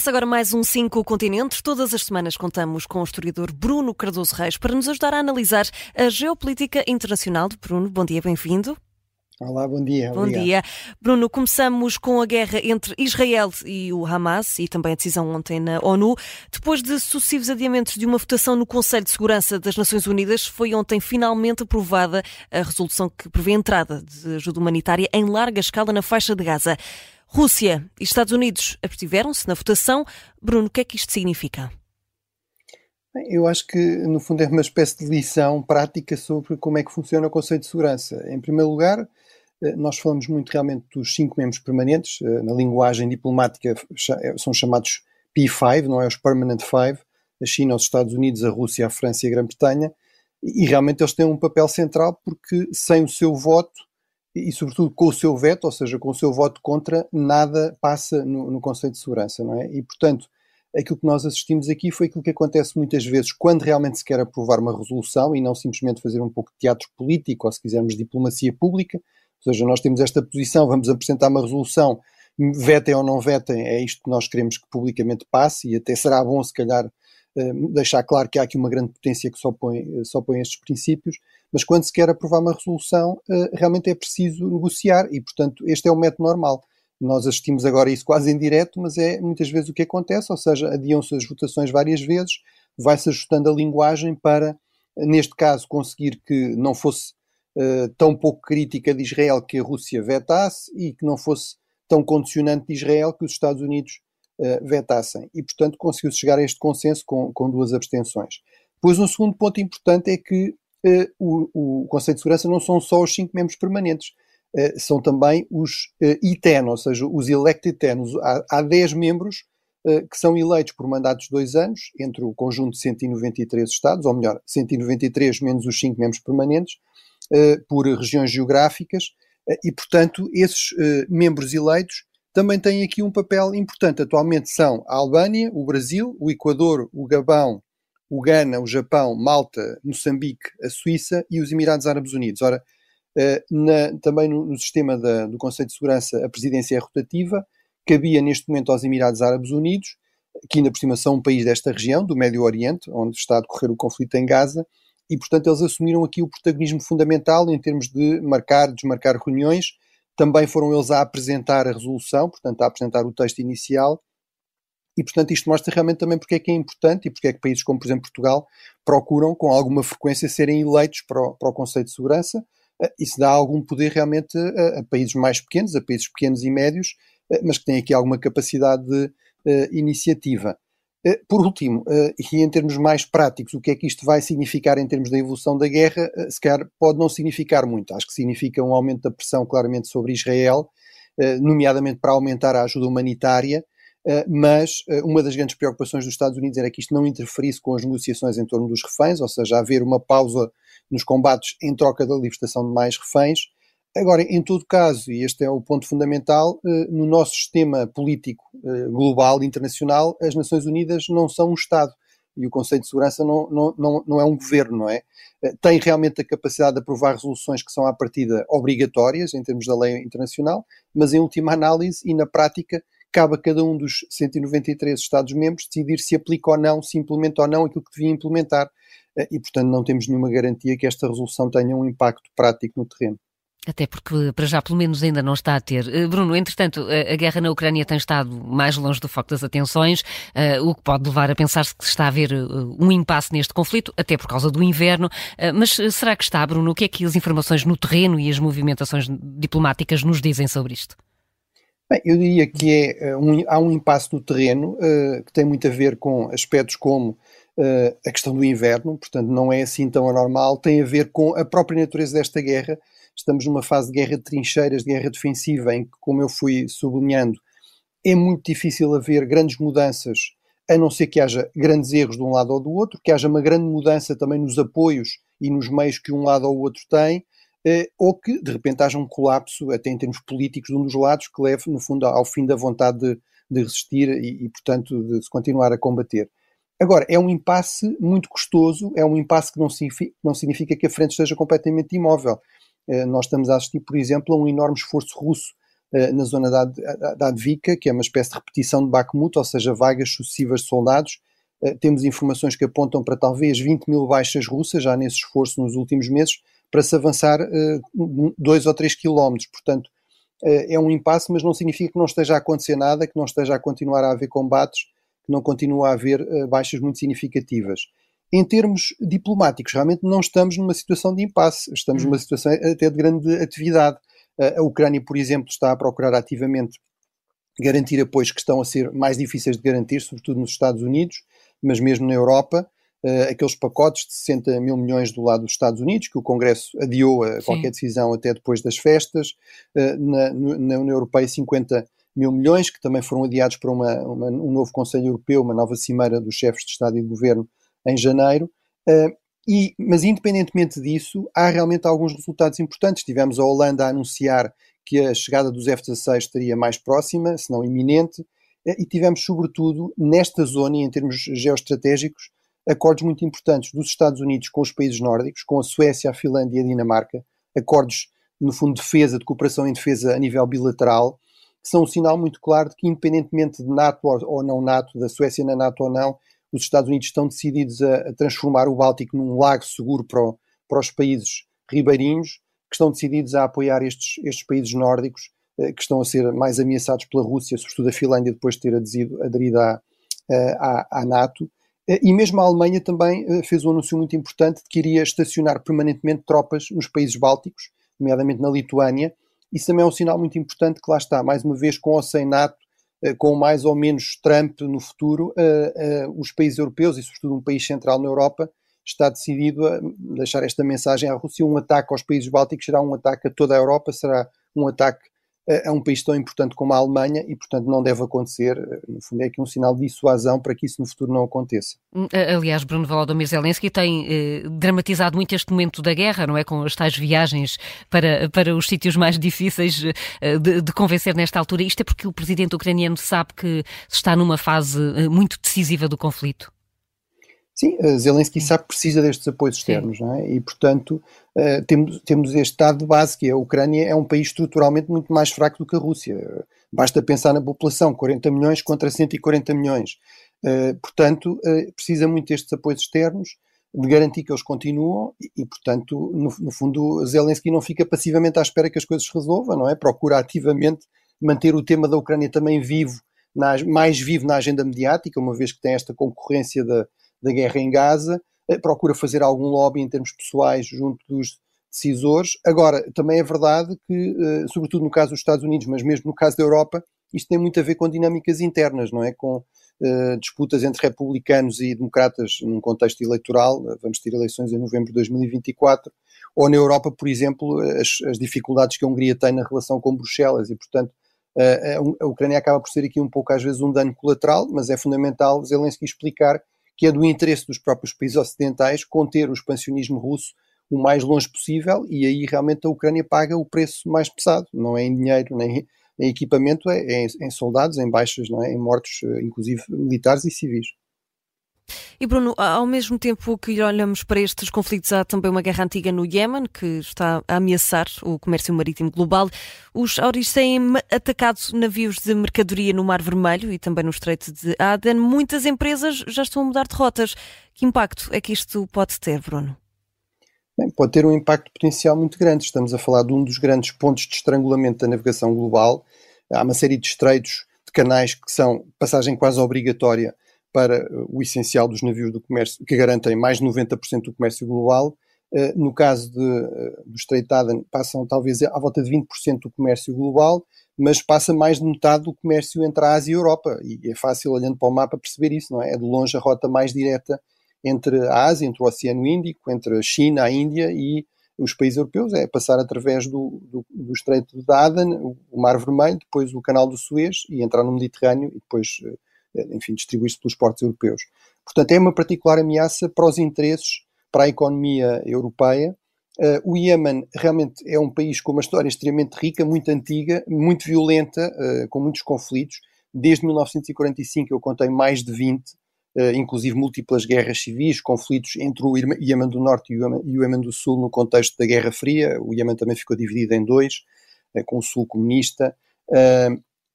Começa agora mais um 5 Continentes. Todas as semanas contamos com o historiador Bruno Cardoso Reis para nos ajudar a analisar a geopolítica internacional. Bruno, bom dia, bem-vindo. Olá, bom dia. Bom obrigado. dia. Bruno, começamos com a guerra entre Israel e o Hamas e também a decisão ontem na ONU. Depois de sucessivos adiamentos de uma votação no Conselho de Segurança das Nações Unidas, foi ontem finalmente aprovada a resolução que prevê a entrada de ajuda humanitária em larga escala na faixa de Gaza. Rússia e Estados Unidos abstiveram-se na votação. Bruno, o que é que isto significa? Eu acho que, no fundo, é uma espécie de lição prática sobre como é que funciona o Conselho de Segurança. Em primeiro lugar, eh, nós falamos muito realmente dos cinco membros permanentes, eh, na linguagem diplomática eh, são chamados P5, não é os Permanent Five, a China, os Estados Unidos, a Rússia, a França e a Grã-Bretanha, e realmente eles têm um papel central porque sem o seu voto e, sobretudo, com o seu veto, ou seja, com o seu voto contra, nada passa no, no Conselho de Segurança, não é? E, portanto, aquilo que nós assistimos aqui foi aquilo que acontece muitas vezes quando realmente se quer aprovar uma resolução e não simplesmente fazer um pouco de teatro político, ou se quisermos diplomacia pública, ou seja, nós temos esta posição, vamos apresentar uma resolução, vetem ou não vetem, é isto que nós queremos que publicamente passe, e até será bom, se calhar, eh, deixar claro que há aqui uma grande potência que só põe, só põe estes princípios, mas quando se quer aprovar uma resolução, uh, realmente é preciso negociar e, portanto, este é o método normal. Nós assistimos agora isso quase em direto, mas é muitas vezes o que acontece, ou seja, adiam-se as votações várias vezes, vai-se ajustando a linguagem para, neste caso, conseguir que não fosse uh, tão pouco crítica de Israel que a Rússia vetasse e que não fosse tão condicionante de Israel que os Estados Unidos uh, vetassem. E, portanto, conseguiu-se chegar a este consenso com, com duas abstenções. Pois um segundo ponto importante é que o, o Conselho de Segurança não são só os cinco membros permanentes, uh, são também os uh, I-10, ou seja, os elected 10. Há, há 10 membros que são eleitos por mandatos de dois anos, entre o conjunto de 193 Estados, ou melhor, 193 menos os cinco membros permanentes, por regiões geográficas, e, portanto, esses membros eleitos também têm aqui um papel importante. Atualmente são a Albânia, o Brasil, o Equador, o Gabão, o Ghana, o Japão, Malta, Moçambique, a Suíça e os Emirados Árabes Unidos. Ora, eh, na, também no, no sistema da, do Conselho de Segurança a presidência é rotativa, cabia neste momento aos Emirados Árabes Unidos, que ainda por cima são um país desta região, do Médio Oriente, onde está a decorrer o conflito em Gaza, e portanto eles assumiram aqui o protagonismo fundamental em termos de marcar, desmarcar reuniões, também foram eles a apresentar a resolução, portanto a apresentar o texto inicial, e, portanto, isto mostra realmente também porque é que é importante e porque é que países como, por exemplo, Portugal procuram com alguma frequência serem eleitos para o, para o Conselho de Segurança. Eh, isso dá algum poder realmente a, a, países mais pequenos, a países pequenos e médios, eh, mas que têm aqui alguma capacidade de uh, iniciativa. Por último, e em termos mais práticos, o que é que isto vai significar em termos da evolução da guerra? se calhar pode não significar muito. Acho que significa um aumento da pressão claramente sobre Israel, nomeadamente para aumentar a ajuda humanitária, eh, mas eh, uma das grandes preocupações dos Estados Unidos era que isto não interferisse com as negociações em torno dos reféns, ou seja, haver uma pausa nos combates em troca da libertação de mais reféns. Agora, em todo caso, e este é o ponto fundamental, eh, no nosso sistema político global, internacional, as Nações Unidas não são um Estado e o Conselho de Segurança não, não, não, não é um governo, não é? Tem realmente a capacidade de aprovar resoluções que são à partida obrigatórias em termos da lei internacional, mas em última análise e na prática cabe a cada um dos 193 Estados-membros decidir se aplica ou não, se implementa ou não aquilo que devia implementar. Eh, e, portanto, não temos nenhuma garantia que esta resolução tenha um impacto prático no terreno. Até porque, para já, pelo menos ainda não está a ter. Eh, Bruno, entretanto, a guerra na Ucrânia tem estado mais longe do foco das atenções, eh, o que pode levar a pensar-se que está a haver um impasse neste conflito, até por causa do inverno. Mas será que está, Bruno? O que é que as informações no terreno e as movimentações diplomáticas nos dizem sobre isto? Bem, eu diria que é, eh, um, há um impasse no terreno uh, que tem muito a ver com aspectos como uh, a questão do inverno, portanto não é assim tão anormal, tem a ver com a própria natureza desta guerra. Estamos numa fase de guerra de trincheiras, de guerra defensiva, em que, como eu fui sublinhando, é muito difícil haver grandes mudanças, a não ser que haja grandes erros de um lado ou do outro, que haja uma grande mudança também nos apoios e nos meios que um lado ou outro tem, ou que de repente haja um colapso, até em termos políticos, de um dos lados, que leve, no fundo, ao fim da vontade de, de resistir e, e, portanto, de se continuar a combater. Agora, é um impasse muito custoso, é um impasse que não significa, não significa que a frente esteja completamente imóvel. Eh, nós estamos a assistir, por exemplo, a um enorme esforço russo na zona da, da Advika, que é uma espécie de repetição de Bakhmut, ou seja, vagas sucessivas de soldados. Temos informações que apontam para talvez 20 mil baixas russas, já nesse esforço nos últimos meses, para se avançar dois ou três quilómetros. Portanto, é um impasse, mas não significa que não esteja a acontecer nada, que não esteja a continuar a haver combates, que não continua a haver baixas muito significativas. Em termos diplomáticos, realmente não estamos numa situação de impasse, estamos numa hum. situação até de grande atividade. A Ucrânia, por exemplo, está a procurar ativamente garantir apoios que estão a ser mais difíceis de garantir, sobretudo nos Estados Unidos, mas mesmo na Europa. Uh, aqueles pacotes de 60 mil milhões do lado dos Estados Unidos, que o Congresso adiou a Sim. qualquer decisão até depois das festas, uh, na, na, União Europeia 50 mil milhões, que também foram adiados para uma, uma, um novo Conselho Europeu, uma nova cimeira dos chefes de Estado e de Governo em janeiro. Uh, e, mas, independentemente disso, há realmente alguns resultados importantes. Tivemos a Holanda a anunciar que a chegada dos F-16 estaria mais próxima, se não iminente, e tivemos, sobretudo, nesta zona, em termos geoestratégicos, acordos muito importantes dos Estados Unidos com os países nórdicos, com a Suécia, a Finlândia e a Dinamarca, acordos, no fundo, de defesa, de cooperação em defesa a nível bilateral, que são um sinal muito claro de que, independentemente de NATO ou não NATO, da Suécia na NATO ou não, os Estados Unidos estão decididos a, a transformar o Báltico num lago seguro para, o, para, os países ribeirinhos, que estão decididos a apoiar estes, estes países nórdicos, eh, que estão a ser mais ameaçados pela Rússia, sobretudo a Finlândia, depois de ter aderido à, eh, à, à NATO. Eh, e mesmo a Alemanha também eh, fez um anúncio muito importante de que iria estacionar permanentemente tropas nos países bálticos, nomeadamente na Lituânia. Isso também é um sinal muito importante que lá está, mais uma vez, com ou sem NATO, eh, com mais ou menos Trump no futuro, os países europeus, e sobretudo um país central na Europa, está decidido a deixar esta mensagem à Rússia. Um ataque aos países bálticos será um ataque a toda a Europa, será um ataque a um país tão importante como a Alemanha e, portanto, não deve acontecer. No fundo, é aqui um sinal de dissuasão para que isso no futuro não aconteça. Hum, aliás, Bruno Volodymyr Zelensky tem eh, dramatizado muito este momento da guerra, não é? Com as tais viagens para, para os sítios mais difíceis eh, de, de, convencer nesta altura. Isto é porque o presidente ucraniano sabe que está numa fase eh, muito decisiva do conflito? Sim, Zelensky sabe que precisa destes apoios externos, não é? E, portanto, uh, temos, temos este estado de base, que é a Ucrânia é um país estruturalmente muito mais fraco do que a Rússia. Basta pensar na população, 40 milhões contra 140 milhões. Uh, portanto, uh, precisa muito destes apoios externos, de garantir que eles continuam e, e portanto, no, no, fundo, Zelensky não fica passivamente à espera que as coisas se resolvam, não é? Procura ativamente manter o tema da Ucrânia também vivo, na, mais vivo na agenda mediática, uma vez que tem esta concorrência da da guerra em Gaza, eh, procura fazer algum lobby em termos pessoais junto dos decisores. Agora, também é verdade que, eh, sobretudo no caso dos Estados Unidos, mas mesmo no caso da Europa, isto tem muito a ver com dinâmicas internas, não é? Com uh, disputas entre republicanos e democratas num contexto eleitoral. Vamos ter eleições em novembro de 2024. Ou na Europa, por exemplo, as, as dificuldades que a Hungria tem na relação com Bruxelas e, portanto, uh, a, a Ucrânia acaba por ser aqui um pouco, às vezes, um dano colateral, mas é fundamental Zelensky explicar que é do interesse dos próprios países ocidentais conter o expansionismo russo o mais longe possível e aí realmente a Ucrânia paga o preço mais pesado, não é em dinheiro nem em equipamento, é em, soldados, em baixas, não é? em mortos, eh, inclusive militares e civis. E Bruno, ao mesmo tempo que olhamos para estes conflitos, há também uma guerra antiga no Iémen que está a ameaçar o comércio marítimo global. Os Auris têm atacado navios de mercadoria no Mar Vermelho e também no Estreito de Aden. Muitas empresas já estão a mudar de rotas. Que impacto é que isto pode ter, Bruno? Bem, pode ter um impacto potencial muito grande. Estamos a falar de um dos grandes pontos de estrangulamento da navegação global. Há uma série de estreitos, de canais que são passagem quase obrigatória para o essencial dos navios do comércio, que garantem mais de 90% do comércio global. Eh, no caso de, eh, do Strait Aden, passam talvez à volta de 20% do comércio global, mas passa mais de metade do comércio entre a Ásia e a Europa. E é fácil, olhando para o mapa, perceber isso, não é? É de longe a rota mais direta entre a Ásia, entre o Oceano Índico, entre a China, a Índia e os países europeus, é passar através do, do, do Estreito de Aden, o Mar Vermelho, depois o Canal do Suez e entrar no Mediterrâneo e depois eh, eh, enfim, distribuir-se pelos portos europeus. Portanto, é uma particular ameaça para os interesses, para a economia europeia. Uh, o Iémen realmente é um país com uma história extremamente rica, muito antiga, muito violenta, uh, com muitos conflitos. Desde 1945 eu contei mais de 20, uh, inclusive múltiplas guerras civis, conflitos entre o Iémen do Norte e o Iémen do Sul no contexto da Guerra Fria. O Iémen também ficou dividido em dois, com o Sul comunista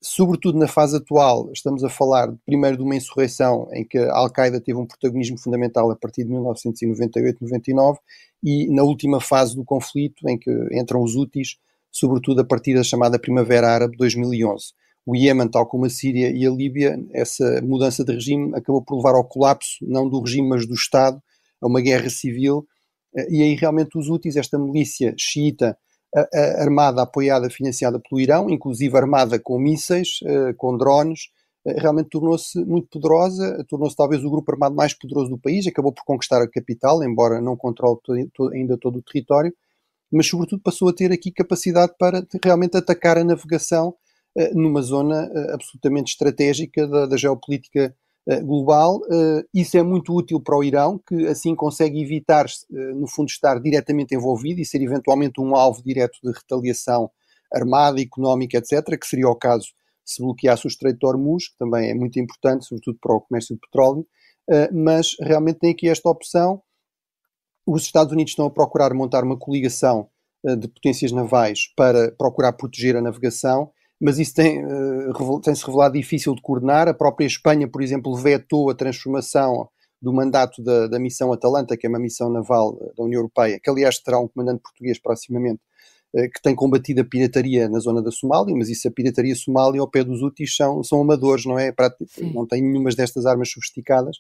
sobretudo na fase atual, estamos a falar primeiro de uma insurreição em que a Al-Qaeda teve um protagonismo fundamental a partir de 1998-99 e na última fase do conflito em que entram os úteis, sobretudo a partir da chamada Primavera Árabe 2011. O Iêmen, tal como a Síria e a Líbia, essa mudança de regime acabou por levar ao colapso, não do regime, mas do Estado, a uma guerra civil, e aí realmente os úteis, esta milícia xiita, armada, apoiada, financiada pelo Irão, inclusive armada com mísseis, eh, com drones, eh, realmente tornou-se muito poderosa, tornou-se talvez o grupo armado mais poderoso do país, acabou por conquistar a capital, embora não controle todo, ainda todo o território, mas sobretudo passou a ter aqui capacidade para realmente atacar a navegação eh, numa zona absolutamente estratégica da, da geopolítica global. Eh, isso é muito útil para o Irão, que assim consegue evitar, eh, no fundo, estar diretamente envolvido e ser eventualmente um alvo direto de retaliação armada, económica, etc., que seria o caso se bloqueasse o Estreito de Hormuz, que também é muito importante, sobretudo para o comércio de petróleo, mas realmente tem aqui esta opção. Os Estados Unidos estão a procurar montar uma coligação de potências navais para procurar proteger a navegação mas isso tem, uh, tem-se revelado difícil de coordenar. A própria Espanha, por exemplo, vetou a transformação do mandato da, da missão Atalanta, que é uma missão naval eh, da União Europeia, que aliás terá um comandante português proximamente, uh, que tem combatido a pirataria na zona da Somália, mas isso a pirataria somália ao pé dos úteis são, são amadores, não é? Não tem nenhumas destas armas sofisticadas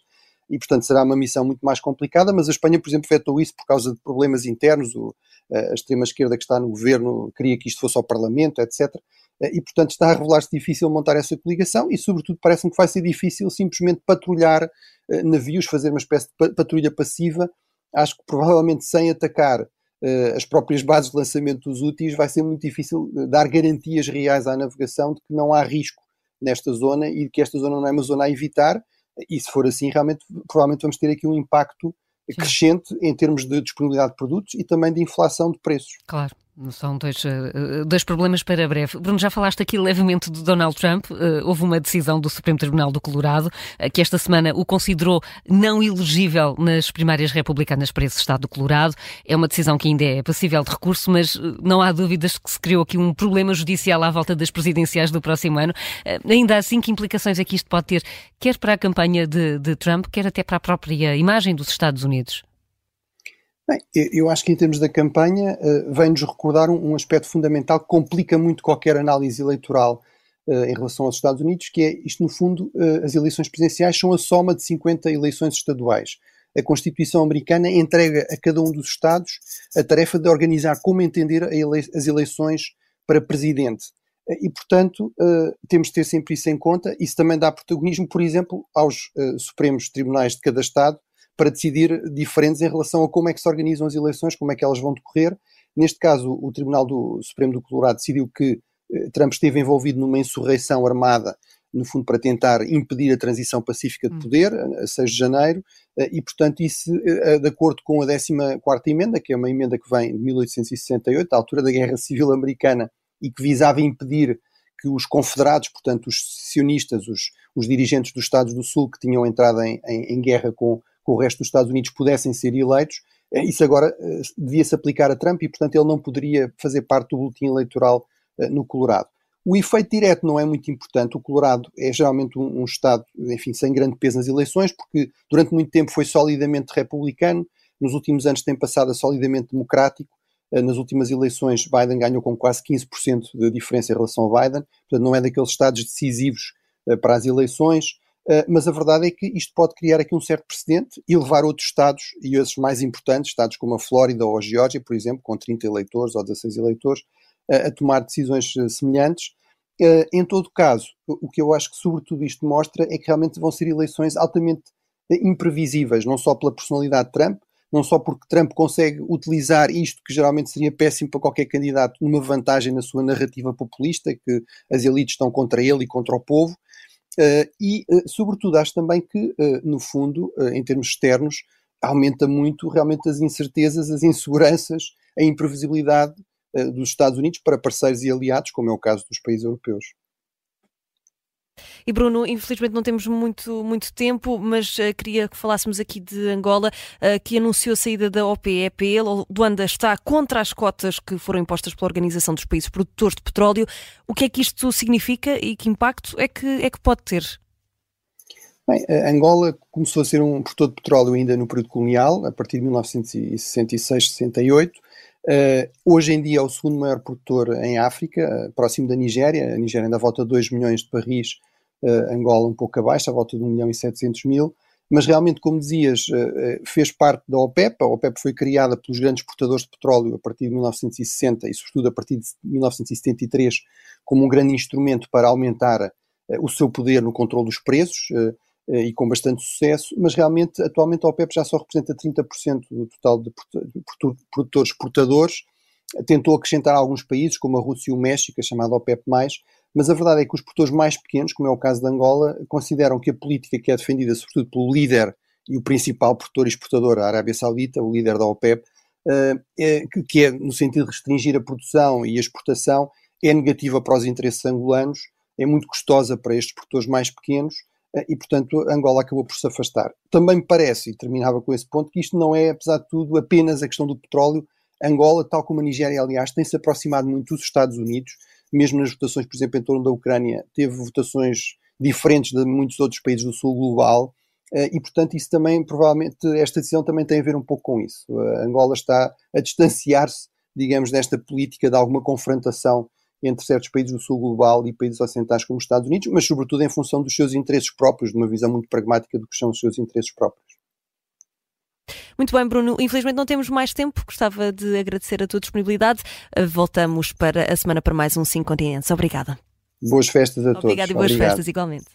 e, portanto, será uma missão muito mais complicada, mas a Espanha, por exemplo, vetou isso por causa de problemas internos, o, a extrema-esquerda que está no governo queria que isto fosse ao Parlamento, etc., e, portanto, está a revelar-se difícil montar essa coligação e, sobretudo, parece-me que vai ser difícil simplesmente patrulhar uh, navios, fazer uma espécie de patrulha passiva. Acho que provavelmente sem atacar as próprias bases de lançamento dos úteis vai ser muito difícil dar garantias reais à navegação de que não há risco nesta zona e de que esta zona não é uma zona a evitar. E se for assim, realmente, provavelmente vamos ter aqui um impacto crescente em termos de disponibilidade de produtos e também de inflação de preços. Claro. São dois, eh, dois problemas para breve. Bruno, já falaste aqui levemente do Donald Trump. Eh, houve uma decisão do Supremo Tribunal do Colorado eh, que esta semana o considerou não elegível nas primárias republicanas para esse estado do Colorado. É uma decisão que ainda é passível de recurso, mas não há dúvidas que se criou aqui um problema judicial à volta das presidenciais do próximo ano. Ainda assim, que implicações é que isto pode ter, quer para a campanha de, de Trump, quer até para a própria imagem dos Estados Unidos? Bem, eu acho que em termos da campanha uh, vem-nos recordar um, aspecto fundamental que complica muito qualquer análise eleitoral uh, em relação aos Estados Unidos, que é isto no fundo, uh, as eleições presidenciais são a soma de 50 eleições estaduais. A Constituição americana entrega a cada um dos Estados a tarefa de organizar como entender as eleições para presidente. E, portanto, temos de ter sempre isso em conta. Isso também dá protagonismo, por exemplo, aos Supremos Tribunais de cada Estado, para decidir diferentes em relação a como é que se organizam as eleições, como é que elas vão decorrer. Neste caso, o Tribunal do Supremo do Colorado decidiu que eh, Trump esteve envolvido numa insurreição armada, no fundo para tentar impedir a transição pacífica de hum. poder, a 6 de janeiro, eh, e portanto isso, eh, de acordo com a 14ª emenda, que é uma emenda que vem de 1868, à altura da Guerra Civil Americana, e que visava impedir que os confederados, portanto os sionistas, os, os dirigentes dos Estados do Sul que tinham entrado em, em, em guerra com, com o resto dos Estados Unidos pudessem ser eleitos. Eh, isso agora eh, devia-se aplicar a Trump e, portanto, ele não poderia fazer parte do boletim eleitoral eh, no Colorado. O efeito direto não é muito importante. O Colorado é geralmente um, um, Estado, enfim, sem grande peso nas eleições, porque durante muito tempo foi solidamente republicano, nos últimos anos tem passado a solidamente democrático. Nas últimas eleições, Biden ganhou com quase 15% de diferença em relação ao Biden, portanto, não é daqueles Estados decisivos para as eleições. Uh, mas a verdade é que isto pode criar aqui um certo precedente e levar outros Estados, e esses mais importantes, Estados como a Flórida ou a Geórgia, por exemplo, com 30 eleitores ou 16 eleitores, uh, a tomar decisões uh, semelhantes. em todo caso, o que eu acho que sobretudo isto mostra é que realmente vão ser eleições altamente imprevisíveis, não só pela personalidade de Trump, não só porque Trump consegue utilizar isto, que geralmente seria péssimo para qualquer candidato, numa vantagem na sua narrativa populista, que as elites estão contra ele e contra o povo, e, uh, sobretudo, acho também que, uh, no fundo, em termos externos, aumenta muito realmente as incertezas, as inseguranças, a imprevisibilidade dos Estados Unidos para parceiros e aliados, como é o caso dos países europeus. E Bruno, infelizmente não temos muito, muito tempo, mas uh, queria que falássemos aqui de Angola, uh, que anunciou a saída da OPEP. Luanda está contra as cotas que foram impostas pela Organização dos Países Produtores de Petróleo. O que é que isto significa e que impacto é que, é que pode ter? Bem, Angola começou a ser um produtor de petróleo ainda no período colonial, a partir de 1966, 68. Uh, hoje em dia é o segundo maior produtor em África, próximo da Nigéria. A Nigéria ainda volta a 2 milhões de barris, Angola um pouco abaixo, à volta de 1 milhão e 700 mil. Mas realmente, como dizias, fez parte da OPEP. A OPEP foi criada pelos grandes exportadores de petróleo a partir de 1960 e, sobretudo, a partir de 1973, como um grande instrumento para aumentar o seu poder no controle dos preços. Eh, e com bastante sucesso, mas realmente atualmente a OPEP já só representa 30% do total de produtores exportadores. Tentou acrescentar alguns países, como a Rússia e o México, a chamada OPEP+, mas a verdade é que os produtores mais pequenos, como é o caso de Angola, consideram que a política que é defendida sobretudo pelo líder e o principal produtor e exportador, a Arábia Saudita, o líder da OPEP, eh, é, que é no sentido de restringir a produção e a exportação, é negativa para os interesses angolanos, é muito custosa para estes produtores mais pequenos eh, e, portanto, Angola acabou por se afastar. Também me parece, e terminava com esse ponto, que isto não é, apesar de tudo, apenas a questão do petróleo. Angola, tal como a Nigéria, aliás, tem-se aproximado muito dos Estados Unidos, mesmo nas votações, por exemplo, em torno da Ucrânia, teve votações diferentes de muitos outros países do sul global, eh, e, portanto, isso também, provavelmente, esta decisão também tem a ver um pouco com isso. Eh, Angola está a distanciar-se, digamos, desta política de alguma confrontação entre certos países do sul global e países ocidentais como os Estados Unidos, mas sobretudo em função dos seus interesses próprios, de uma visão muito pragmática do que são os seus interesses próprios. Muito bem, Bruno. Infelizmente não temos mais tempo. Gostava de agradecer a tua disponibilidade. Voltamos para a semana para mais um Cinco Continentes. Obrigada. Boas festas a todos. Obrigada e boas Obrigado. festas igualmente.